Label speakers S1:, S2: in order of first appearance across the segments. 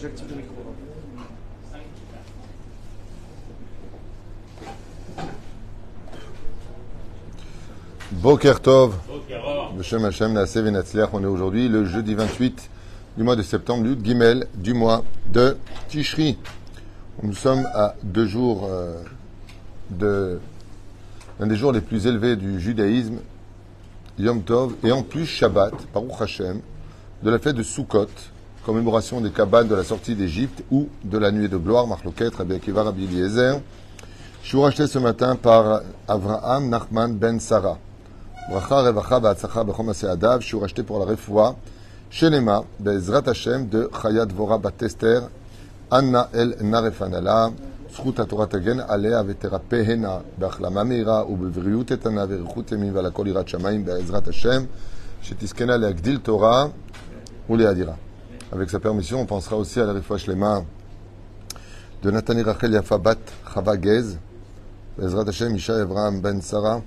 S1: J'active le micro.
S2: Boker Tov, Hashem. On est aujourd'hui le jeudi 28 du mois de septembre, Lud Gimel, du mois de Tishri. Nous sommes à deux jours euh, de l'un des jours les plus élevés du judaïsme, Yom Tov, et en plus Shabbat, Baruch Hashem, de la fête de Sukkot, commémoration des cabanes de la sortie d'Égypte ou de la nuit de gloire, Marloket, Rabbi Akiva, Rabbi Eliezer. Je suis racheté ce matin par Avraham Nachman Ben Sarah. Bracha, Revacha, Va'atzacha, Bechom Adav. Je suis racheté pour la refoua. Shelema, Bezrat Hashem de Chayat Vora Batester. Anna El Narefanala. זכות התורה תגן עליה ותרפאנה בהחלמה מהירה ובבריאות איתנה ואריכות ימים ועל הכל יראת שמיים בעזרת השם, שתזכנה להגדיל תורה ולהדירה. Avec sa permission, on pensera aussi à la refoua shlema de Nathani Rachel Yafa Bat Chava Gez, בעזרת השם, ישי אברהם בן שרה,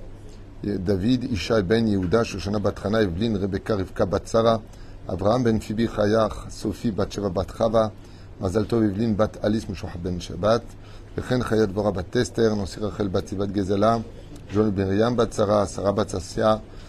S2: דוד ישי בן יהודה, שושנה בת חנה, אבלין, רבקה, רבקה בת שרה, אברהם בן פיבי חייך, סופי בת שבע בת חווה, מזל טוב אבלין בת אליס משוחט בן שבת, וכן חיית דבורה בת טסטר, נוסי רחל בת סיבת גזלה, ג'ון מרים בת שרה, שרה בת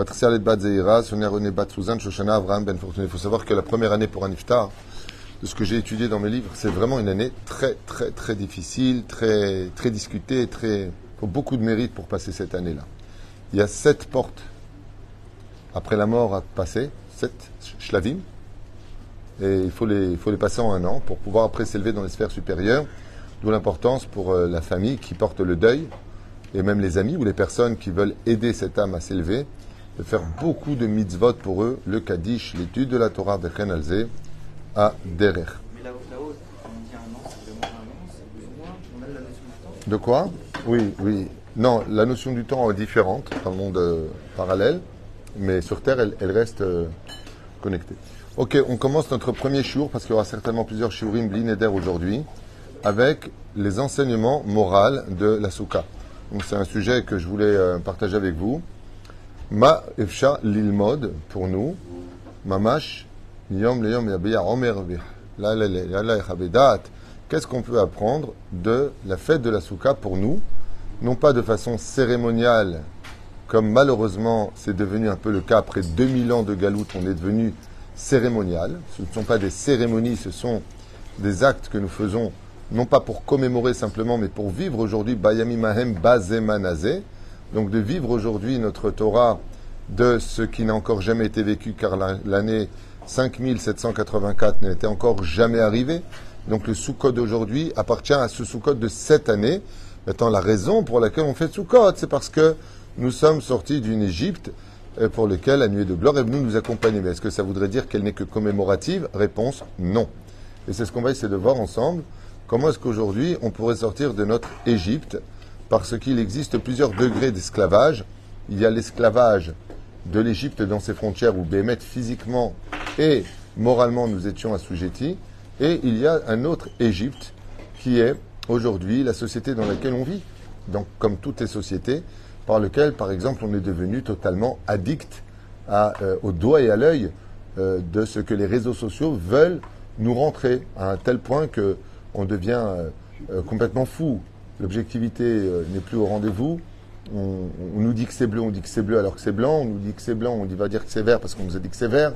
S2: Patricia Let Bat Zeira, Sonia René Bat Suzanne, Shoshana Avraham Ben Fortuné. Il faut savoir que la première année pour un iftar, de ce que j'ai étudié dans mes livres, c'est vraiment une année très, très, très difficile, très, très discutée, très. Il faut beaucoup de mérite pour passer cette année-là. Il y a sept portes après la mort à passer, sept shlavim, et il faut, les, il faut les passer en un an pour pouvoir après s'élever dans les sphères supérieures, d'où l'importance pour euh, la famille qui porte le deuil, et même les amis ou les personnes qui veulent aider cette âme à s'élever, de faire beaucoup de mitzvot pour eux, le Kaddish, l'étude de la Torah de Alze à Derer.
S1: Mais là- là-haut, quand on dit un an, c'est vraiment un an, c'est 12 mois. On a la notion du temps.
S2: De quoi? Oui, oui. Non, la notion du temps est différente dans le monde euh, parallèle, mais sur Terre, elle, elle reste euh, connectée. Ok, on commence notre premier shiur, parce qu'il y aura certainement plusieurs shiurim blinéder aujourd'hui, avec les enseignements moraux de la soukha. Donc c'est un sujet que je voulais euh, partager avec vous. Ma efsha lilmod, pour nous, mamash, yom omer bih. La la la la. Qu'est-ce qu'on peut apprendre de la fête de la soukha pour nous? Non pas de façon cérémoniale, comme malheureusement c'est devenu un peu le cas après 2000 ans de galoute, on est devenu cérémonial. Ce ne sont pas des cérémonies, ce sont des actes que nous faisons, non pas pour commémorer simplement, mais pour vivre aujourd'hui Bayami Mahem Bazemanazé. Donc de vivre aujourd'hui notre Torah de ce qui n'a encore jamais été vécu, car la- l'année 5784 n'était encore jamais arrivée. Donc le Sukkot d'aujourd'hui appartient à ce Sukkot de cette année. Maintenant, la raison pour laquelle on fait Sukkot, c'est parce que nous sommes sortis d'une Égypte euh, pour laquelle la nuée de gloire est venue nous accompagner. Mais est-ce que ça voudrait dire qu'elle n'est que commémorative? Réponse non. Et c'est ce qu'on va essayer de voir ensemble. Comment est-ce qu'aujourd'hui on pourrait sortir de notre Égypte? Parce qu'il existe plusieurs degrés d'esclavage. Il y a l'esclavage de l'Égypte dans ses frontières où Bémet physiquement et moralement nous étions assujettis. Et il y a un autre Égypte qui est aujourd'hui la société dans laquelle on vit. Donc comme toutes les sociétés, par lequel par exemple on est devenu totalement addict euh, au doigt et à l'œil euh, de ce que les réseaux sociaux veulent nous rentrer à un tel point que on devient euh, complètement fou. L'objectivité euh, n'est plus au rendez-vous. On, nous dit que c'est bleu, on dit que c'est bleu alors que c'est blanc. On nous dit que c'est blanc, on dit va dire que c'est vert parce qu'on nous a dit que c'est vert.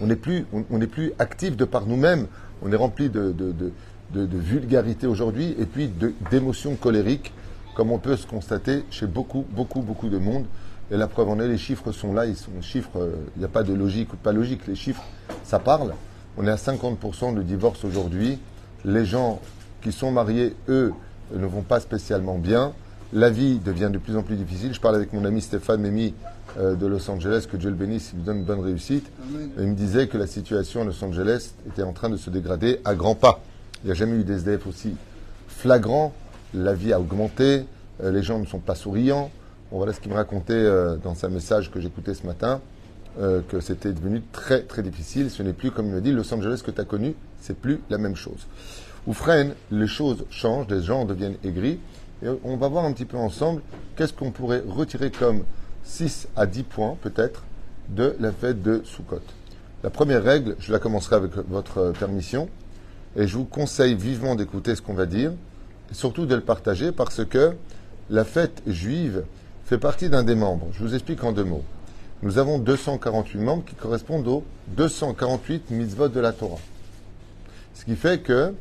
S2: On n'est plus, on, on plus actif de par nous-mêmes. On est rempli de, de, de, vulgarité aujourd'hui et puis d'émotions colériques, comme on peut se constater chez beaucoup, beaucoup, beaucoup de monde. Et la preuve en est, les chiffres sont là, ils sont chiffres, euh, il n'y a pas de logique ou pas logique, les chiffres, ça parle. On est à 50% de divorce aujourd'hui. Les gens qui sont mariés, eux, ne vont pas spécialement bien. La vie devient de plus en plus difficile. Je parle avec mon ami Stéphane Mémy euh, de Los Angeles, que Dieu le bénisse, il lui donne une bonne réussite. Il me disait que la situation à Los Angeles était en train de se dégrader à grands pas. Il n'y a jamais eu des SDF aussi flagrants la vie a augmenté, euh, les gens ne sont pas souriants. Voilà ce qu'il me racontait euh, dans sa message que j'écoutais ce matin, que c'était devenu très très difficile. Ce n'est plus, comme il me dit, Los Angeles que tu as connu, c'est plus la même chose. Ou freine, les choses changent, les gens deviennent aigris. Et on va voir un petit peu ensemble qu'est-ce qu'on pourrait retirer comme 6 à 10 points, peut-être, de la fête de Sukkot. La première règle, je la commencerai avec votre permission, et je vous conseille vivement d'écouter ce qu'on va dire, et surtout de le partager, parce que la fête juive fait partie d'un des membres. Je vous explique en deux mots. Nous avons 248 membres qui correspondent aux 248 mitzvot de la Torah. Ce qui fait que,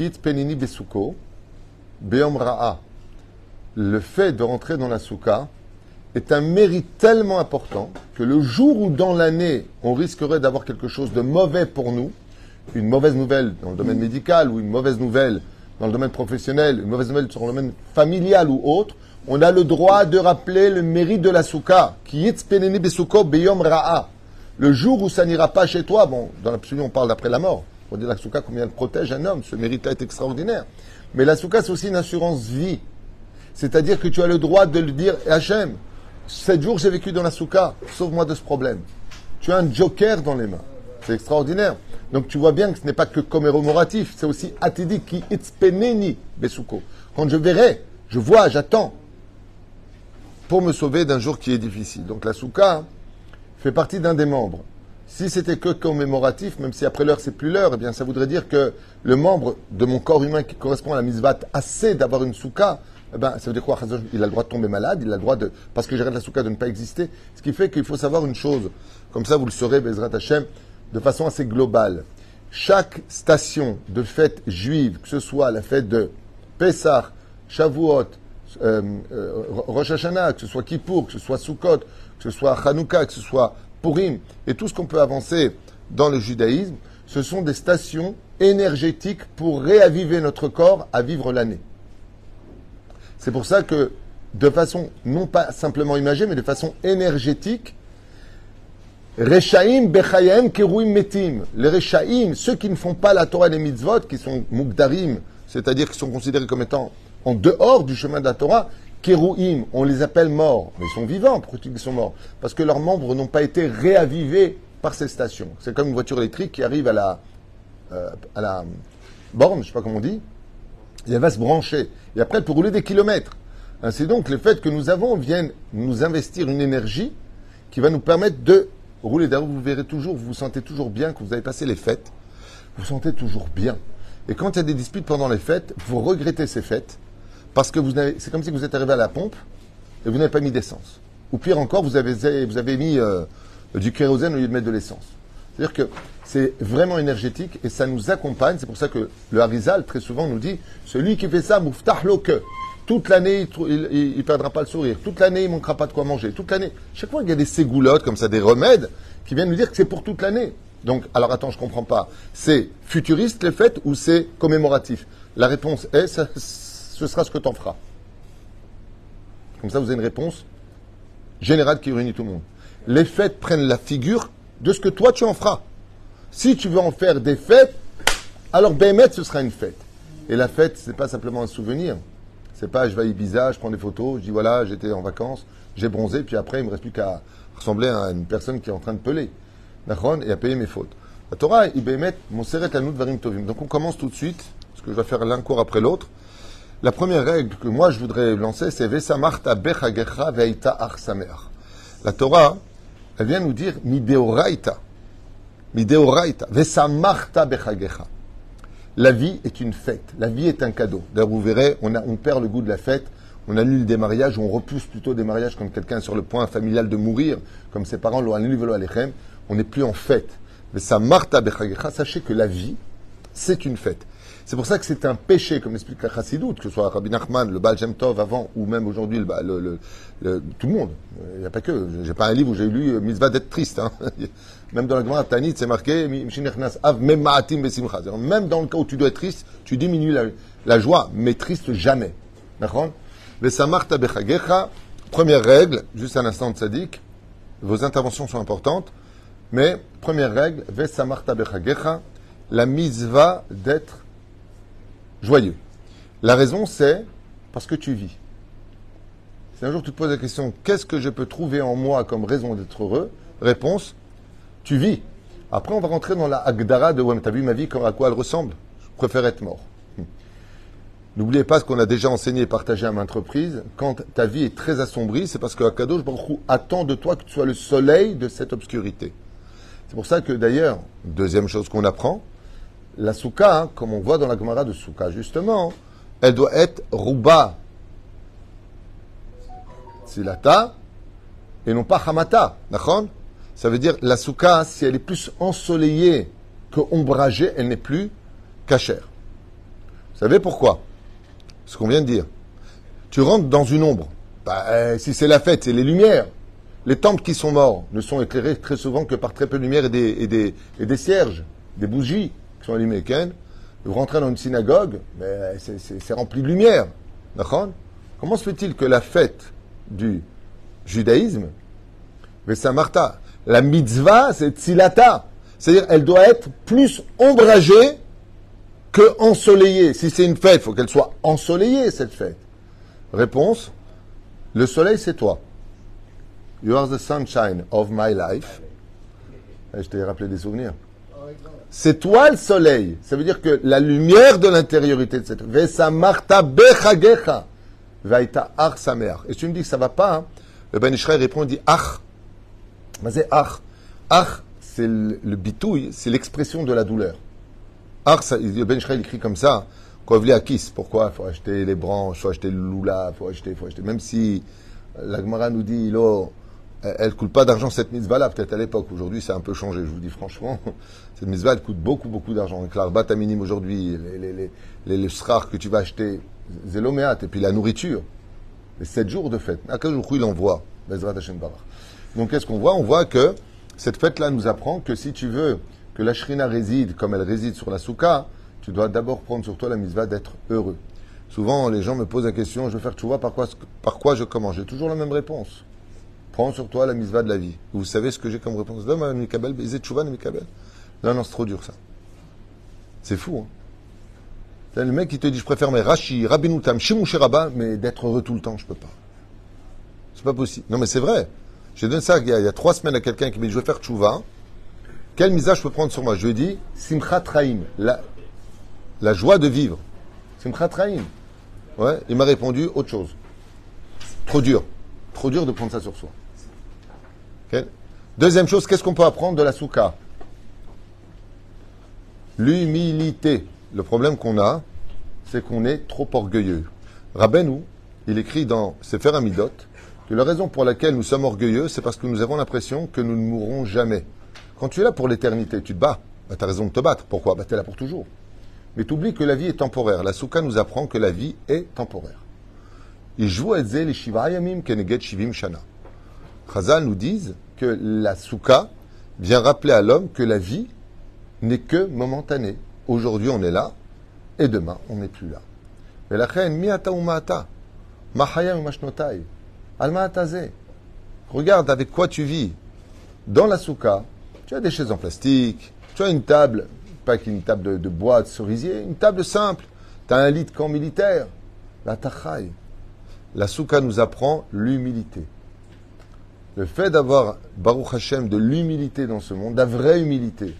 S2: Kit Penini Besuko, Beom Ra'a, le fait de rentrer dans la souka est un mérite tellement important que le jour où dans l'année on risquerait d'avoir quelque chose de mauvais pour nous, une mauvaise nouvelle dans le domaine médical ou une mauvaise nouvelle dans le domaine professionnel, une mauvaise nouvelle sur le domaine familial ou autre, on a le droit de rappeler le mérite de la souka, qui est besuko beyom. Le jour où ça n'ira pas chez toi, bon, dans l'absolu on parle d'après la mort. On dit la souka combien elle protège un homme, ce mérite-là est extraordinaire. Mais la souka c'est aussi une assurance vie. C'est-à-dire que tu as le droit de le dire, Hachem, sept jours j'ai vécu dans la souka, sauve-moi de ce problème. Tu as un joker dans les mains. C'est extraordinaire. Donc tu vois bien que ce n'est pas que commémoratif, c'est aussi atidique qui itzpeneni besuko. Quand je verrai, je vois, j'attends pour me sauver d'un jour qui est difficile. Donc la souka fait partie d'un des membres. Si c'était que commémoratif, même si après l'heure c'est plus l'heure, eh bien ça voudrait dire que le membre de mon corps humain qui correspond à la misvat assez d'avoir une souka, eh ben, ça veut dire quoi Il a le droit de tomber malade, il a le droit de, parce que j'arrête la souka de ne pas exister. Ce qui fait qu'il faut savoir une chose, comme ça vous le saurez, Bezrat Hashem, de façon assez globale. Chaque station de fête juive, que ce soit la fête de Pessah, Shavuot, euh, euh, Rosh Hashanah, que ce soit Kippour, que ce soit Sukkot, que ce soit Hanouka, que ce soit Purim, et tout ce qu'on peut avancer dans le judaïsme, ce sont des stations énergétiques pour réaviver notre corps à vivre l'année. C'est pour ça que, de façon non pas simplement imagée, mais de façon énergétique, Keruim Metim. Les Rechaim, ceux qui ne font pas la Torah et les mitzvot, qui sont Mugdarim, c'est-à-dire qui sont considérés comme étant en dehors du chemin de la Torah, Keruim, on les appelle morts, mais ils sont vivants. Pourquoi ils sont morts? Parce que leurs membres n'ont pas été réavivés par ces stations. C'est comme une voiture électrique qui arrive à la, euh, à la borne, je ne sais pas comment on dit, et elle va se brancher. Et après, elle peut rouler des kilomètres. C'est donc le fait que nous avons vienne nous investir une énergie qui va nous permettre de rouler. D'ailleurs, vous verrez toujours, vous vous sentez toujours bien que vous avez passé les fêtes. Vous vous sentez toujours bien. Et quand il y a des disputes pendant les fêtes, vous regrettez ces fêtes parce que vous c'est comme si vous êtes arrivé à la pompe et vous n'avez pas mis d'essence. Ou pire encore, vous avez, vous avez mis euh, du kérosène au lieu de mettre de l'essence. C'est-à-dire que c'est vraiment énergétique et ça nous accompagne. C'est pour ça que le Harizal, très souvent, nous dit celui qui fait ça, mouftah que toute l'année, il ne perdra pas le sourire. Toute l'année, il ne manquera pas de quoi manger. Toute l'année. Chaque fois qu'il y a des ségoulottes, comme ça, des remèdes, qui viennent nous dire que c'est pour toute l'année. Donc, alors attends, je ne comprends pas. C'est futuriste les fêtes ou c'est commémoratif? La réponse est, ce sera ce que tu en feras. Comme ça, vous avez une réponse générale qui réunit tout le monde. Les fêtes prennent la figure de ce que toi tu en feras. Si tu veux en faire des fêtes, alors Bémet, ce sera une fête. Et la fête, ce n'est pas simplement un souvenir. C'est pas je vais à Ibiza, je prends des photos, je dis voilà, j'étais en vacances, j'ai bronzé, puis après, il me reste plus qu'à ressembler à une personne qui est en train de peler. Et à payer mes fautes. La Torah, il mon seret varim tovim. Donc on commence tout de suite, parce que je vais faire l'un cours après l'autre. La première règle que moi je voudrais lancer, c'est Vesamarta bechagecha veita arsamer. La Torah, elle vient nous dire mideoraita. Mideoraita. Vesamarta bechagecha. La vie est une fête. La vie est un cadeau. D'ailleurs, vous verrez, on, a, on perd le goût de la fête. On annule des mariages, on repousse plutôt des mariages quand quelqu'un est sur le point familial de mourir, comme ses parents l'ont annulé. On n'est plus en fête. Mais ça bechagecha, sachez que la vie, c'est une fête. C'est pour ça que c'est un péché, comme explique la Chassidoute, que ce soit Rabbi Nachman, le Baal Tov avant, ou même aujourd'hui tout le monde. Il n'y a pas que. J'ai pas un livre où j'ai lu euh, Mitzvah d'être triste. Hein. Même dans la Gemara Tanit, c'est marqué Même dans le cas où tu dois être triste, tu diminues la, joie, mais triste jamais. D'accord? Première règle, juste un instant de sadique, vos interventions sont importantes, mais première règle, la mitzvah d'être joyeux. La raison, c'est Parce que tu vis. Si un jour tu te poses la question, qu'est-ce que je peux trouver en moi comme raison d'être heureux? Réponse, tu vis. Après, on va rentrer dans la Agdara de, mais t'as vu ma vie, à quoi elle ressemble? Je préfère être mort. Hum. N'oubliez pas ce qu'on a déjà enseigné et partagé à maintes reprises. Quand ta vie est très assombrie, c'est parce que Akadosh attend de toi que tu sois le soleil de cette obscurité. C'est pour ça que d'ailleurs, deuxième chose qu'on apprend, la souka, hein, comme on voit dans la Gemara de souka, justement, elle doit être rouba silata et non pas hamata. D'accord? Ça veut dire la souka, si elle est plus ensoleillée que ombragée, elle n'est plus cachère. Vous savez pourquoi? Ce qu'on vient de dire. Tu rentres dans une ombre. Bah, euh, si c'est la fête, c'est les lumières. Les temples qui sont morts ne sont éclairés très souvent que par très peu de lumière et des cierges, des bougies qui sont allumées. Ken, vous rentrez dans une synagogue, mais c'est rempli de lumière. Comment se fait-il que la fête du judaïsme, mais c'est Martha, la mitzvah, c'est Tzilata. C'est-à-dire, elle doit être plus ombragée que ensoleillée. Si c'est une fête, il faut qu'elle soit ensoleillée, cette fête. Réponse, le soleil, c'est toi. You are the sunshine of my life. Je t'ai rappelé des souvenirs. C'est toi le soleil. Ça veut dire que la lumière de l'intériorité de cette Vesa marta bechagecha. Vaita ach sameach. Et tu me dis que ça va pas, hein, le Ben Israël répond, il dit ach. Mais c'est ach. Ach, c'est le, le bitouille, c'est l'expression de la douleur. Ach, ça, le Ben Israël écrit comme ça. Kiss, pourquoi? Faut acheter les branches, faut acheter le lula, il faut acheter, faut acheter. Même si la Gemara nous dit, là, elle ne coûte pas d'argent cette mitzvah-là, peut-être à l'époque. Aujourd'hui, a un peu changé, je vous dis franchement. Cette mitzvah, elle coûte beaucoup, beaucoup d'argent. L'arbat à minime aujourd'hui, les, les, les, les, les que tu vas acheter, zéloméat, et puis la nourriture. Les sept jours de fête. À quel jour il envoie Donc, qu'est-ce qu'on voit? On voit que cette fête-là nous apprend que si tu veux que la shrina réside comme elle réside sur la souka, tu dois d'abord prendre sur toi la mitzvah d'être heureux. Souvent, les gens me posent la question, je veux faire tu vois par quoi, par quoi je commence? J'ai toujours la même réponse. Prends sur toi la mitzvah de la vie. Vous savez ce que j'ai comme réponse Non, non, non, c'est trop dur ça. C'est fou. Hein. Le mec qui te dit je préfère mes Rashi, Rabinoutam, Shimouché Rabba, mais d'être heureux tout le temps, je peux pas. C'est pas possible. Non, mais c'est vrai. J'ai donné ça il y, a, trois semaines à quelqu'un qui m'a dit je veux faire tchouva. Quel misage je peux prendre sur moi? Je lui ai dit Simchat Raim, la, joie de vivre. Simchat Raim. Ouais, il m'a répondu autre chose. Trop dur. Trop dur de prendre ça sur soi. Deuxième chose, qu'est-ce qu'on peut apprendre de la souka? L'humilité. Le problème qu'on a, c'est qu'on est trop orgueilleux. Rabbeinu, il écrit dans Sefer Amidot que la raison pour laquelle nous sommes orgueilleux, c'est parce que nous avons l'impression que nous ne mourrons jamais. Quand tu es là pour l'éternité, tu te bats. Bah, tu as raison de te battre. Pourquoi? Bah, Tu es là pour toujours. Mais tu oublies que la vie est temporaire. La souka nous apprend que la vie est temporaire. Et les Shivim Shana. Chazal nous disent que la souka vient rappeler à l'homme que la vie n'est que momentanée. Aujourd'hui, on est là, et demain, on n'est plus là. Mais la Regarde avec quoi tu vis. Dans la souka, tu as des chaises en plastique, tu as une table, pas qu'une table de, bois, de cerisier, une table simple. Tu as un lit de camp militaire. La tachai. La souka nous apprend l'humilité. Le fait d'avoir, Baruch Hashem, de l'humilité dans ce monde, la vraie humilité.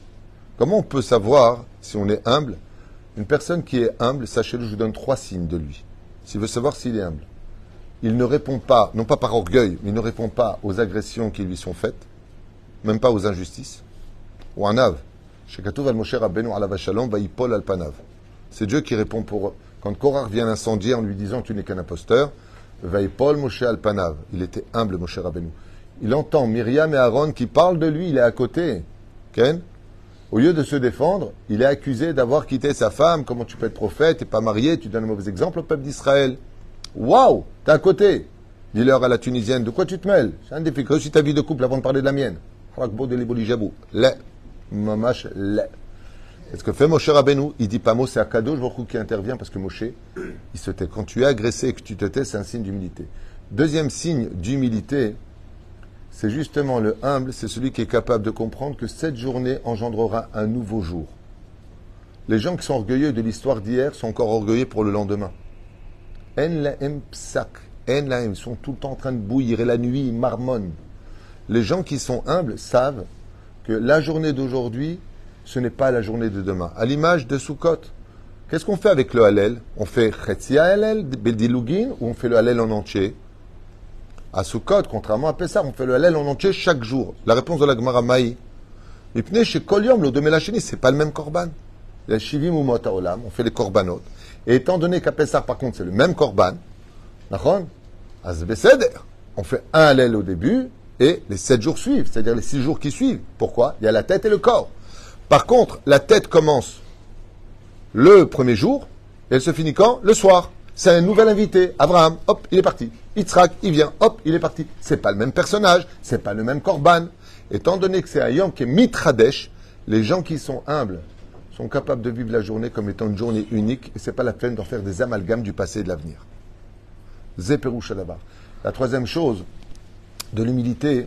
S2: Comment on peut savoir si on est humble? Une personne qui est humble, sachez-le, je vous donne trois signes de lui. S'il veut savoir s'il est humble. Il ne répond pas, non pas par orgueil, mais il ne répond pas aux agressions qui lui sont faites, même pas aux injustices. Ou un ave. C'est Dieu qui répond pour. Quand Korah vient l'incendier en lui disant Tu n'es qu'un imposteur, Paul Moshe Alpanav. Il était humble, Moshe Rabbeinu il entend Myriam et Aaron qui parlent de lui, il est à côté. Ken Au lieu de se défendre, il est accusé d'avoir quitté sa femme. Comment tu peux être prophète et pas marié? Tu donnes un mauvais exemple au peuple d'Israël. Waouh T'es à côté Dis-leur à la Tunisienne, de quoi tu te mêles? C'est un défi. Ta vie de couple avant de parler de la mienne. Mamash, le. Est-ce que fait Moshe Rabbeinu Il dit pas mot, c'est Akadosh Baruch qui intervient parce que Moshe, il se tait. Quand tu es agressé et que tu te tais, c'est un signe d'humilité. Deuxième signe d'humilité, c'est justement le humble, c'est celui qui est capable de comprendre que cette journée engendrera un nouveau jour. Les gens qui sont orgueilleux de l'histoire d'hier sont encore orgueilleux pour le lendemain. En lahem psak. En sont tout le temps en train de bouillir et la nuit, ils marmonnent. Les gens qui sont humbles savent que la journée d'aujourd'hui, ce n'est pas la journée de demain. À l'image de Sukkot. Qu'est-ce qu'on fait avec le Hallel? On fait Chetzia Hallel, Beldilugin, ou on fait le Hallel en entier? À Sukkot, contrairement à Pessah, on fait le Hallel en entier chaque jour. La réponse de la Gemara Maï. Mais chez Kolium, le Domelachini, c'est pas le même korban. Il y a Shivim ou Olam, on fait les korbanot. Et étant donné qu'à Pessah, par contre, c'est le même korban, on fait un Hallel au début et les sept jours suivent, c'est-à-dire les six jours qui suivent. Pourquoi? Il y a la tête et le corps. Par contre, la tête commence le premier jour et elle se finit quand Le soir. C'est un nouvel invité. Abraham, hop, il est parti. Yitzhak, il vient, hop, il est parti. C'est pas le même personnage, c'est pas le même korban. Étant donné que c'est un yom qui est mitradesh, les gens qui sont humbles sont capables de vivre la journée comme étant une journée unique et c'est pas la peine d'en faire des amalgames du passé et de l'avenir. Zeperouchadabar. La troisième chose de l'humilité,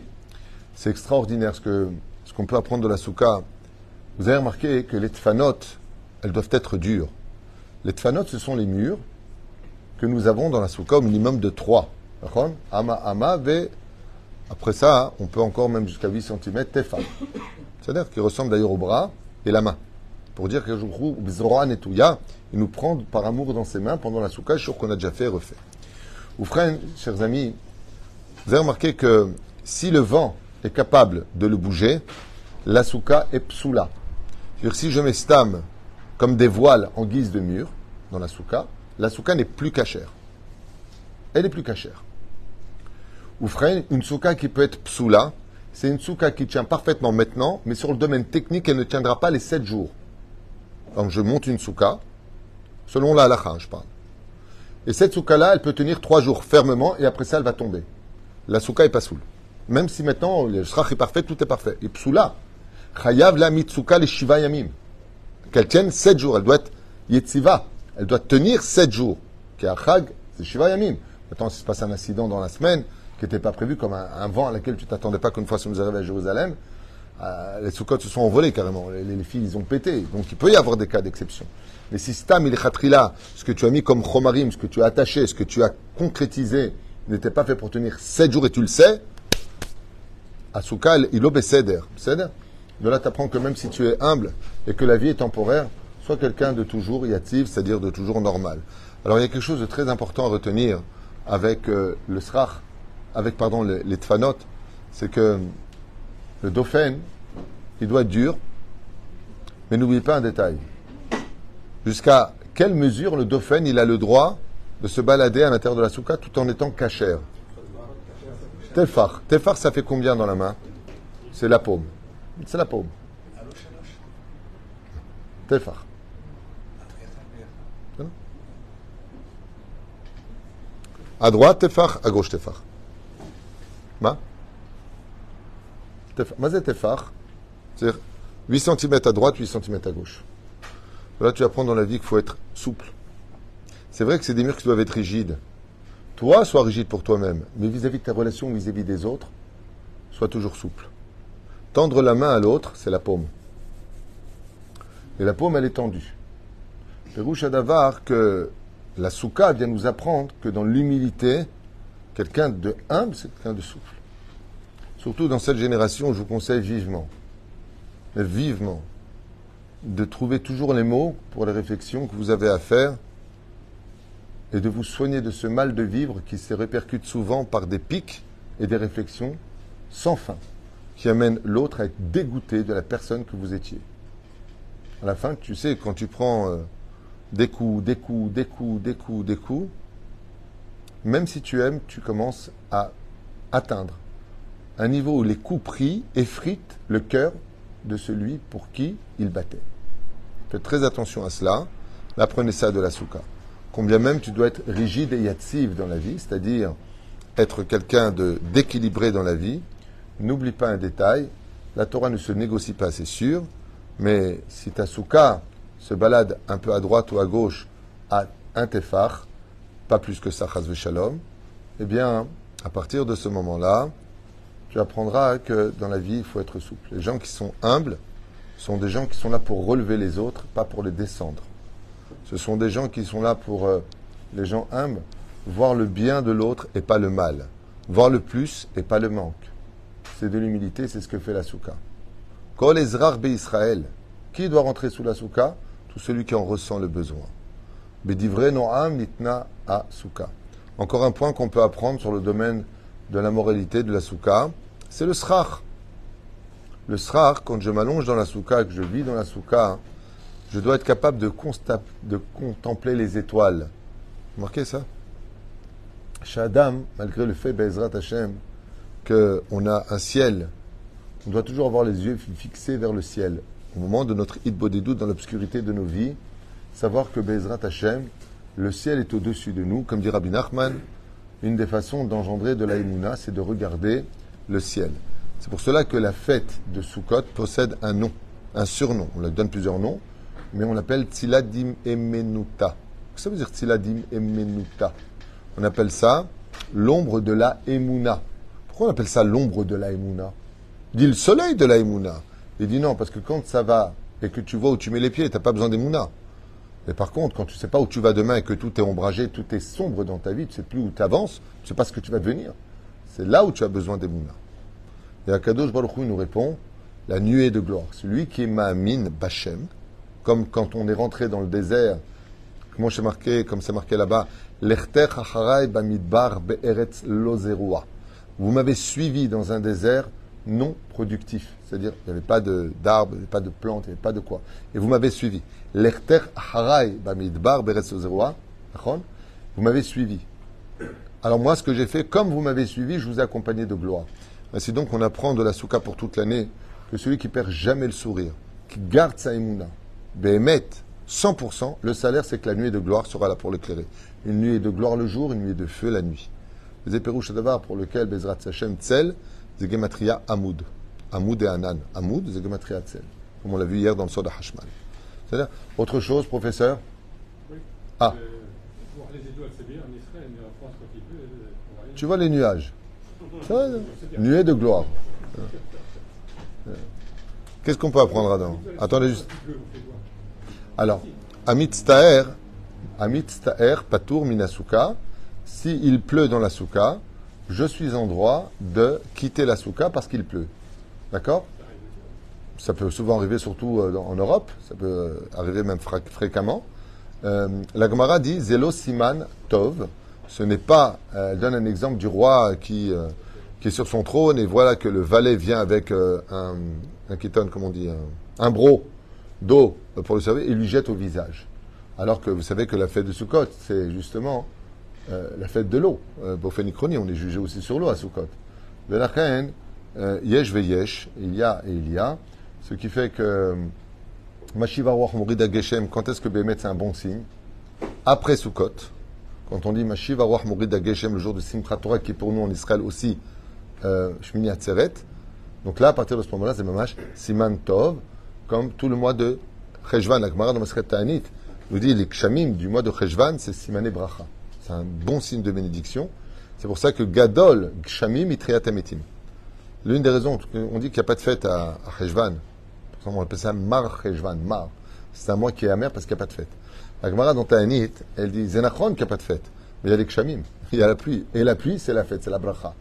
S2: c'est extraordinaire ce ce qu'on peut apprendre de la souka. Vous avez remarqué que les tfanot, elles doivent être dures. Les tfanot, ce sont les murs que nous avons dans la souka au minimum de 3. Ama, ama, ve. Après ça, on peut encore même jusqu'à 8 cm tefa. C'est-à-dire qu'il ressemble d'ailleurs au bras et la main. Pour dire que Netouya, il nous prend par amour dans ses mains pendant la souka, je qu'on a déjà fait et refait. Ou frère, chers amis, vous avez remarqué que si le vent est capable de le bouger, la souka est psoula. Si je mets stam comme des voiles en guise de mur dans la souka, la souka n'est plus cachère. Elle est plus cachère. Ou une souka qui peut être psoula, c'est une souka qui tient parfaitement maintenant, mais sur le domaine technique, elle ne tiendra pas les sept jours. Donc je monte une souka, selon la halakha, je parle. Et cette souka-là, elle peut tenir trois jours fermement, et après ça, elle va tomber. La souka est pas soule. Même si maintenant, le shrach est parfait, tout est parfait. Et psoula, chayav la mitsuka les shiva yamim. Qu'elle tienne sept jours. Elle doit être yetziva. Elle doit tenir sept jours. Chag, c'est shiva yamim. Maintenant, s'il se passe un incident dans la semaine, qui n'était pas prévu, comme un, vent à laquelle tu t'attendais pas qu'une fois ça nous arrive à Jérusalem, euh, les soukottes se sont envolés carrément. Les, filles, ils ont pété. Donc il peut y avoir des cas d'exception. Mais si Stam, il là, ce que tu as mis comme chomarim, ce que tu as attaché, ce que tu as concrétisé, n'était pas fait pour tenir sept jours et tu le sais, Asuka, il obécéder. De là, tu apprends que même si tu es humble et que la vie est temporaire, sois quelqu'un de toujours yativ, c'est-à-dire de toujours normal. Alors il y a quelque chose de très important à retenir avec euh, le srach, avec pardon les, tfanot, c'est que le dauphin, il doit être dur, mais n'oublie pas un détail. Jusqu'à quelle mesure le dauphin il a le droit de se balader à l'intérieur de la souka tout en étant cachère? Tefar. Tefar, ça fait combien dans la main? C'est la paume. C'est la paume. Tefar. À droite, tefar, à gauche, tefar. Ma? C'est tefar. C'est-à-dire 8 cm à droite, 8 cm à gauche. Là, tu apprends dans la vie qu'il faut être souple. C'est vrai que c'est des murs qui doivent être rigides. Toi, sois rigide pour toi-même, mais vis-à-vis de ta relation, vis-à-vis des autres, sois toujours souple. Tendre la main à l'autre, c'est la paume. Et la paume, elle est tendue. Pérouche Adavar, que la souka vient nous apprendre que dans l'humilité, quelqu'un de humble, c'est quelqu'un de souple. Surtout dans cette génération, je vous conseille vivement, vivement, de trouver toujours les mots pour les réflexions que vous avez à faire et de vous soigner de ce mal de vivre qui se répercute souvent par des pics et des réflexions sans fin, qui amènent l'autre à être dégoûté de la personne que vous étiez. À la fin, tu sais, quand tu prends euh, des coups, des coups, des coups, des coups, des coups, même si tu aimes, tu commences à atteindre un niveau où les coups pris effritent le cœur de celui pour qui il battait. Faites très attention à cela. Apprenez ça de la souka combien même tu dois être rigide et yatsiv dans la vie, c'est-à-dire être quelqu'un d'équilibré dans la vie. N'oublie pas un détail, la Torah ne se négocie pas, c'est sûr, mais si ta souka se balade un peu à droite ou à gauche à un tefar, pas plus que ça, shalom, eh bien, à partir de ce moment-là, tu apprendras que dans la vie, il faut être souple. Les gens qui sont humbles sont des gens qui sont là pour relever les autres, pas pour les descendre. Ce sont des gens qui sont là pour euh, les gens humbles, voir le bien de l'autre et pas le mal, voir le plus et pas le manque. C'est de l'humilité, c'est ce que fait la souka. Kol Ezrar Israël. Qui doit rentrer sous la souka? Tout celui qui en ressent le besoin. Bedivre Noam Nitna a souka. Encore un point qu'on peut apprendre sur le domaine de la moralité de la souka, c'est le srach. Le srach, quand je m'allonge dans la souka, que je vis dans la souka, je dois être capable de, de contempler les étoiles. Remarquez ça? Chez Adam, malgré le fait, Bezrat Hashem, qu'on a un ciel, on doit toujours avoir les yeux fixés vers le ciel. Au moment de notre doutes dans l'obscurité de nos vies, savoir que Bezrat Hashem, le ciel est au-dessus de nous, comme dit Rabbi Nachman, une des façons d'engendrer de la c'est de regarder le ciel. C'est pour cela que la fête de Sukkot possède un nom, un surnom. On lui donne plusieurs noms, mais on l'appelle Tziladim Emenuta. Qu'est-ce que ça veut dire Tziladim Emenuta? On appelle ça l'ombre de la Emouna. Pourquoi on appelle ça l'ombre de la Emouna Il dit le soleil de la Emouna. Il dit non, parce que quand ça va et que tu vois où tu mets les pieds, tu n'as pas besoin d'Emouna. Mais par contre, quand tu ne sais pas où tu vas demain et que tout est ombragé, tout est sombre dans ta vie, tu ne sais plus où tu avances, tu ne sais pas ce que tu vas devenir. C'est là où tu as besoin d'Emouna. Et Akadosh Baruch Hu nous répond la nuée de gloire. Celui qui est Ma'amin Bachem, comme quand on est rentré dans le désert, comment c'est marqué, comme c'est marqué là-bas, L'Echter Hacharai Bamidbar Be'eretz Lozerua. Vous m'avez suivi dans un désert non productif. C'est-à-dire, il n'y avait pas d'arbres, il n'y avait pas de plantes, il n'y avait pas de quoi. Et vous m'avez suivi. L'Echter Harai Bamidbar. Vous m'avez suivi. Alors moi, ce que j'ai fait, comme vous m'avez suivi, je vous ai accompagné de gloire. Ainsi donc, on apprend de la souka pour toute l'année que celui qui perd jamais le sourire, qui garde sa émouna, Béhémet, 100%, le salaire, c'est que la nuit de gloire sera là pour l'éclairer. Une nuit de gloire le jour, une nuit de feu la nuit. Les éperouches d'avar pour lequel Bezrat Sachem Tzel, Zegematria Amoud. Amoud et Anan. Amoud, Zegematria Tzel. Comme on l'a vu hier dans le Soda. C'est-à-dire, autre chose, professeur
S3: Oui.
S2: Ah.
S3: Euh, euh,
S2: Tu vois les nuages Ça
S3: bien.
S2: Nuée de gloire. Qu'est-ce qu'on peut apprendre là-dedans Attendez juste. Alors, Amit Staer, Amit Staer, Patour Minasuka, s'il pleut dans la souka, je suis en droit de quitter la souka parce qu'il pleut. D'accord? Ça peut souvent arriver surtout euh, en Europe, ça peut euh, arriver même fréquemment. Euh, la Gemara dit Zelo Siman Tov. Ce n'est pas, elle donne un exemple du roi qui, qui est sur son trône et voilà que le valet vient avec un, un comment on dit, un, un bro d'eau pour le servir et lui jette au visage. Alors que vous savez que la fête de Sukkot, c'est justement euh, la fête de l'eau. Euh, on est jugé aussi sur l'eau à Sukkot. De la euh, yesh ve yesh, il y a et il y a, ce qui fait que Mashiva Ruach Morida Geshem, quand est-ce que Bémet c'est un bon signe? Après Sukkot, quand on dit Mashiva Ruach Morida Geshem, le jour de Simchat Torah, qui est pour nous en Israël aussi euh, Shmini Atzeret, donc là, à partir de ce moment-là, c'est Mamash Siman Tov, comme tout le mois de Cheshvan. La Gemara dans Masret Ta'anit nous dit les Kshamim du mois de Cheshvan, c'est Simane Bracha. C'est un bon signe de bénédiction. C'est pour ça que Gadol Kshamim Itriat Ametim. L'une des raisons, on dit qu'il n'y a pas de fête à, à ça, on appelle ça Mar Cheshvan, Mar. C'est un mois qui est amer parce qu'il n'y a pas de fête. La Gemara dans Ta'anit, elle dit Zenachron qu'il n'y a pas de fête. Mais il y a les Kshamim. Il y a la pluie. Et la pluie, c'est la fête, c'est la Bracha.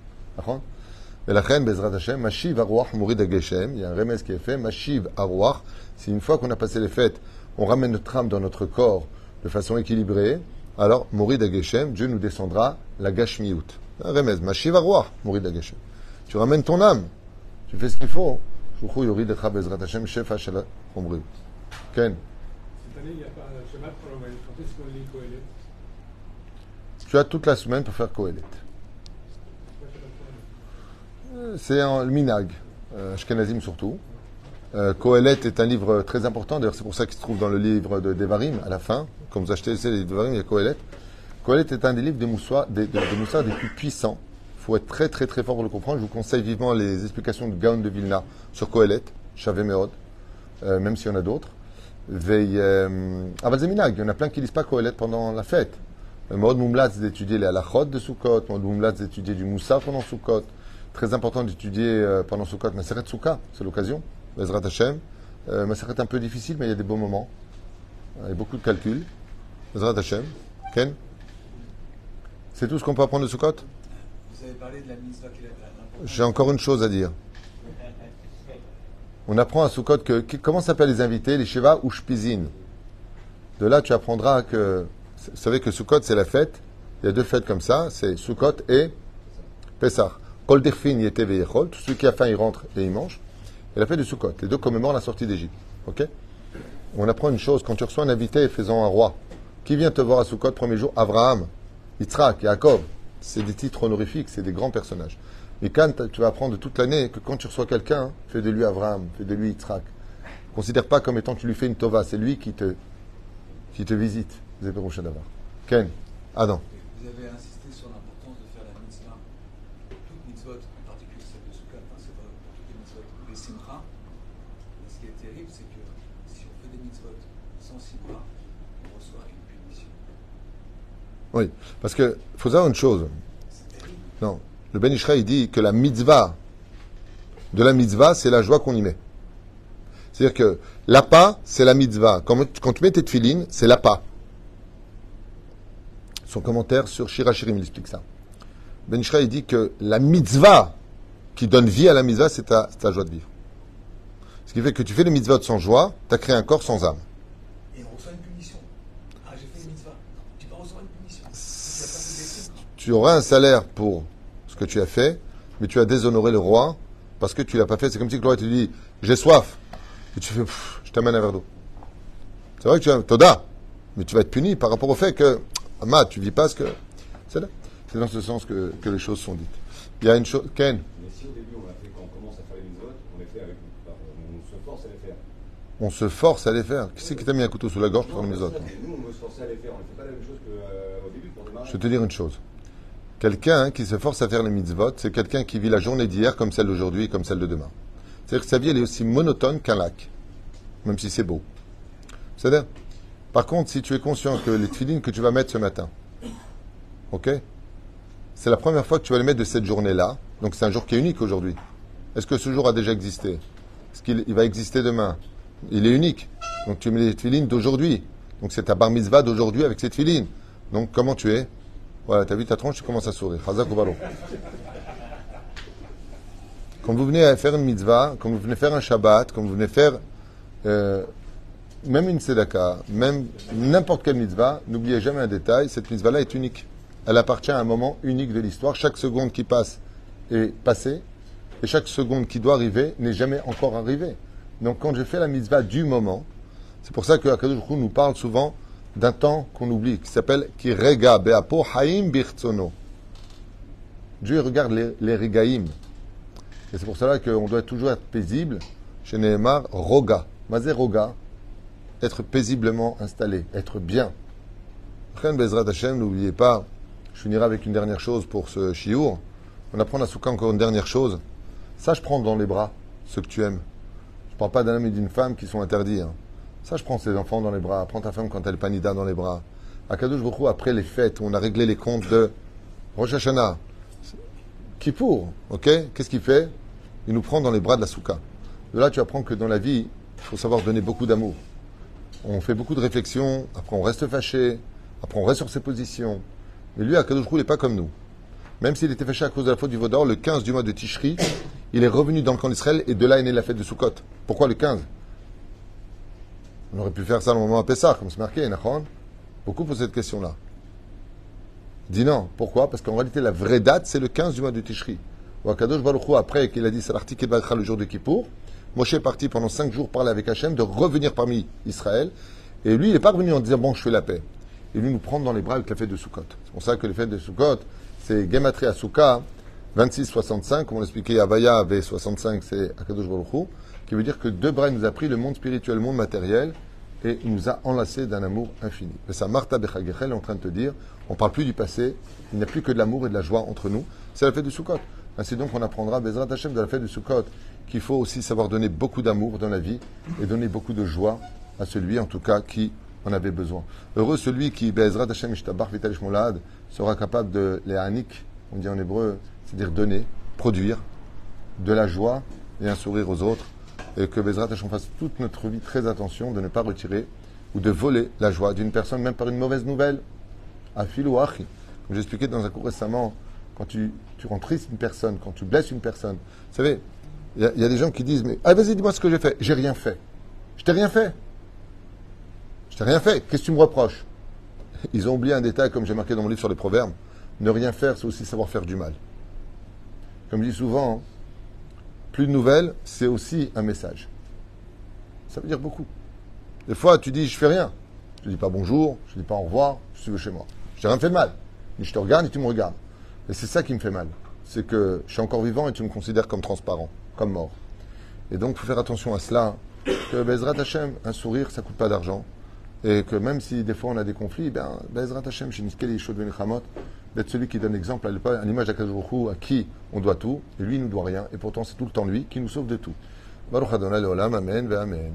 S2: Et la reine Bezrat Hashem, Mashiv Aruach Mourid Ageshem, il y a un remède qui est fait, Mashiv Aruach, si une fois qu'on a passé les fêtes, on ramène notre âme dans notre corps de façon équilibrée, alors Mourid Ageshem, Dieu nous descendra la Gashmiout. Un remède, Mashiv Aruach Mourid Ageshem. Tu ramènes ton âme, tu fais ce qu'il faut. Yorid Echa Bezrat Hashem, Shefa Shel Omri. Ken,
S3: Cette année, il n'y a pas un Shabbat pour l'envoyer. Quand est-ce qu'on lit Kohelet?
S2: Tu as toute la semaine pour faire Kohelet.
S3: L'envoyer
S2: C'est un le minag, euh, Ashkenazim surtout. Euh, Kohelet est un livre très important, d'ailleurs c'est pour ça qu'il se trouve dans le livre de Devarim à la fin. Quand vous achetez les de Devarim, il y a Kohelet. Kohelet est un des livres des Moussa, des, des, des Moussa les plus puissants. Il faut être très très très fort pour le comprendre. Je vous conseille vivement les explications de Gaon de Vilna sur Kohelet, Meod, euh, même s'il y en a d'autres. Veille, euh, Aval Zeminag, il y en a plein qui lisent pas Kohelet pendant la fête. Euh, Maud Moumlatz d'étudier les halachot de Sukkot, Maud Moumlatz d'étudier du Moussa pendant Sukkot. Très important d'étudier euh, pendant Sukkot Maseret Souka, c'est l'occasion. Bezrat Hashem. Euh, Maseret un peu difficile, mais il y a des beaux moments. Il y a beaucoup de calculs. Bezrat Hashem. Ken C'est tout ce qu'on peut apprendre de Sukkot?
S4: Vous avez parlé de la mitzvah qu'il a.
S2: J'ai encore une chose à dire. On apprend à Sukkot que, que- comment s'appellent les invités, les Sheva ou Shpizin? De là, tu apprendras que, vous savez que Sukkot, c'est la fête. Il y a deux fêtes comme ça, c'est Sukkot et Pessah. Kol Dirfin yete veyechol, tout celui qui a faim, il rentre et il mange. Et la fête de Sukkot. Les deux commémorent la sortie d'Égypte. Ok? On apprend une chose, quand tu reçois un invité faisant un roi, qui vient te voir à Sukkot, premier jour? Abraham, Yitzhak, Yaakov. C'est des titres honorifiques, c'est des grands personnages. Mais quand tu vas apprendre toute l'année que quand tu reçois quelqu'un, fais de lui Abraham, fais de lui Yitzhak. Considère pas comme étant que tu lui fais une tova, c'est lui qui te, qui te visite. Ken, Adam.
S4: Vous avez insisté sur l'importance de faire la mitzvah. Toute mitzvot, en particulier celle de Sukkot, hein, c'est vrai pour toutes les mitzvot, les simcha. Et ce qui est terrible, c'est que si on fait des mitzvot sans simcha, on reçoit une punition.
S2: Oui, parce que faut savoir une chose. Non, le Ben dit que la mitzvah de la mitzvah, c'est la joie qu'on y met. C'est-à-dire que l'appât, c'est la mitzvah. Quand, tu mets tes tefilines, c'est l'appât. Son commentaire sur Shirachirim, il explique ça. Ben Ishra, il dit que la mitzvah qui donne vie à la mitzvah, c'est ta, c'est ta joie de vivre. Ce qui fait que tu fais les mitzvahs sans joie, tu as créé un corps sans âme.
S4: Et on reçoit une punition. Ah, j'ai fait une mitzvah. Tu vas recevoir une punition. Si tu n'as pas fait des simcha.
S2: Tu auras un salaire pour ce que tu as fait, mais tu as déshonoré le roi parce que tu l'as pas fait. C'est comme si le roi te dit j'ai soif et tu fais Pff, je t'amène un verre d'eau. C'est vrai que tu as Toda, mais tu vas être puni par rapport au fait que Ahmad, tu vis pas ce que c'est là. C'est dans ce sens que, que les choses sont dites. Il y a une chose, Ken,
S5: Mais si au début on l'a fait, quand on commence à faire les mitzvot, on les fait avec, on se force à les faire.
S2: on se force à les faire. Qui c'est qui t'a mis un couteau sous la gorge pour les autres
S5: nous on veut se forcer à les faire, on ne fait pas la même chose qu'au début pour démarrer.
S2: Je vais te dire une chose. Quelqu'un hein, qui se force à faire les mitzvot, c'est quelqu'un qui vit la journée d'hier comme celle d'aujourd'hui, comme celle de demain. C'est-à-dire que sa vie, elle est aussi monotone qu'un lac, même si c'est beau. C'est-à-dire, par contre, si tu es conscient que les tefilines que tu vas mettre ce matin, ok, c'est la première fois que tu vas les mettre de cette journée-là, donc c'est un jour qui est unique aujourd'hui. Est-ce que ce jour a déjà existé? Est-ce qu'il il va exister demain? Il est unique. Donc tu mets les tefilines d'aujourd'hui. Donc c'est ta bar mitzvah d'aujourd'hui avec ces tefilines. Donc comment tu es? Voilà, t'as vu ta tronche, tu commences à sourire. Chazak ou. Quand vous venez à faire une mitzvah, quand vous venez faire un Shabbat, quand vous venez faire euh, même une tzedaka, même n'importe quelle mitzvah, n'oubliez jamais un détail, cette mitzvah-là est unique. Elle appartient à un moment unique de l'histoire. Chaque seconde qui passe est passée, et chaque seconde qui doit arriver n'est jamais encore arrivée. Donc quand je fais la mitzvah du moment, c'est pour ça que Akadosh nous parle souvent d'un temps qu'on oublie, qui s'appelle Kirega Beapo Haim Birtsono. Dieu regarde les, les. Et c'est pour cela qu'on doit toujours être paisible. Chez Nehemar, Roga. Mazé Roga, être paisiblement installé, être bien. Chen Bezrat Hashem, n'oubliez pas, je finirai avec une dernière chose pour ce chiour. On apprend à Souka encore une dernière chose. Sache prendre dans les bras ceux que tu aimes. Je ne parle pas d'un homme et d'une femme qui sont interdits. hein. Sache prendre ses enfants dans les bras. Prends ta femme quand elle est panida dans les bras. À Kadosh Baruch après les fêtes on a réglé les comptes de Rosh Hashanah, Kippour, ok? Qu'est-ce qu'il fait? Il nous prend dans les bras de la souka. De là, tu apprends que dans la vie, il faut savoir donner beaucoup d'amour. On fait beaucoup de réflexions, après on reste fâché, après on reste sur ses positions. Mais lui, Akadosh Baruch n'est pas comme nous. Même s'il était fâché à cause de la faute du Vaudor, le 15 du mois de Tishri, il est revenu dans le camp d'Israël et de là est née la fête de Sukkot. Pourquoi le 15 On aurait pu faire ça au moment à Pessah, comme c'est marqué, Nachon. Beaucoup posent cette question-là. Dis non. Pourquoi? Parce qu'en réalité, la vraie date, c'est le 15 du mois de Tishri. Ou Akadosh Baruch Hu, après qu'il a dit Salarti Kebachra le jour de Kippour, Moshe est parti pendant 5 jours parler avec Hachem, de revenir parmi Israël. Et lui, il n'est pas revenu en disant Bon, je fais la paix. Il venu nous prendre dans les bras avec la fête de Sukkot. C'est pour ça que les fêtes de Sukkot, c'est Gematria Asuka 26-65, comme on l'expliquait, Avaya V65, c'est Akadosh Baruch Hu, qui veut dire que il nous a pris le monde spirituel, le monde matériel, et il nous a enlacés d'un amour infini. Mais ça, Martha Bechagechel est en train de te dire, on ne parle plus du passé, il n'y a plus que de l'amour et de la joie entre nous. C'est la fête du Sukkot. Ainsi donc, on apprendra, Bezrat Hashem, de la fête du Sukkot, qu'il faut aussi savoir donner beaucoup d'amour dans la vie et donner beaucoup de joie à celui, en tout cas, qui en avait besoin. Heureux celui qui, Bezrat Hashem, Vitalish sera capable de les hanik, on dit en hébreu, c'est-à-dire donner, produire de la joie et un sourire aux autres, et que Bezrat Hashem fasse toute notre vie très attention de ne pas retirer ou de voler la joie d'une personne, même par une mauvaise nouvelle. Afil ou. Comme j'ai expliqué dans un cours récemment, quand tu, rends triste une personne, quand tu blesses une personne, vous savez, il y, a- il y a des gens qui disent Mais ah, vas-y, dis-moi ce que j'ai fait. J'ai rien fait. Je t'ai rien fait. Je t'ai rien fait. Qu'est-ce que tu me reproches? Ils ont oublié un détail, comme j'ai marqué dans mon livre sur les proverbes. Ne rien faire, c'est aussi savoir faire du mal. Comme je dis souvent, plus de nouvelles, c'est aussi un message. Ça veut dire beaucoup. Des fois, tu dis, je fais rien. Je dis pas bonjour, je dis pas au revoir, je suis chez moi. Je t'ai rien fait de mal. Ni je te regarde, ni tu me regardes. Et c'est ça qui me fait mal. C'est que je suis encore vivant et tu me considères comme transparent, comme mort. Et donc, il faut faire attention à cela. Que Bezrat Hashem, un sourire, ça coûte pas d'argent. Et que même si des fois on a des conflits, ben, Bezrat Hashem, chez Niskel et d'être celui qui donne l'exemple à l'image Hu, à qui on doit tout, et lui, il nous doit rien. Et pourtant, c'est tout le temps lui qui nous sauve de tout. Baruch Adonai Amen, Amen.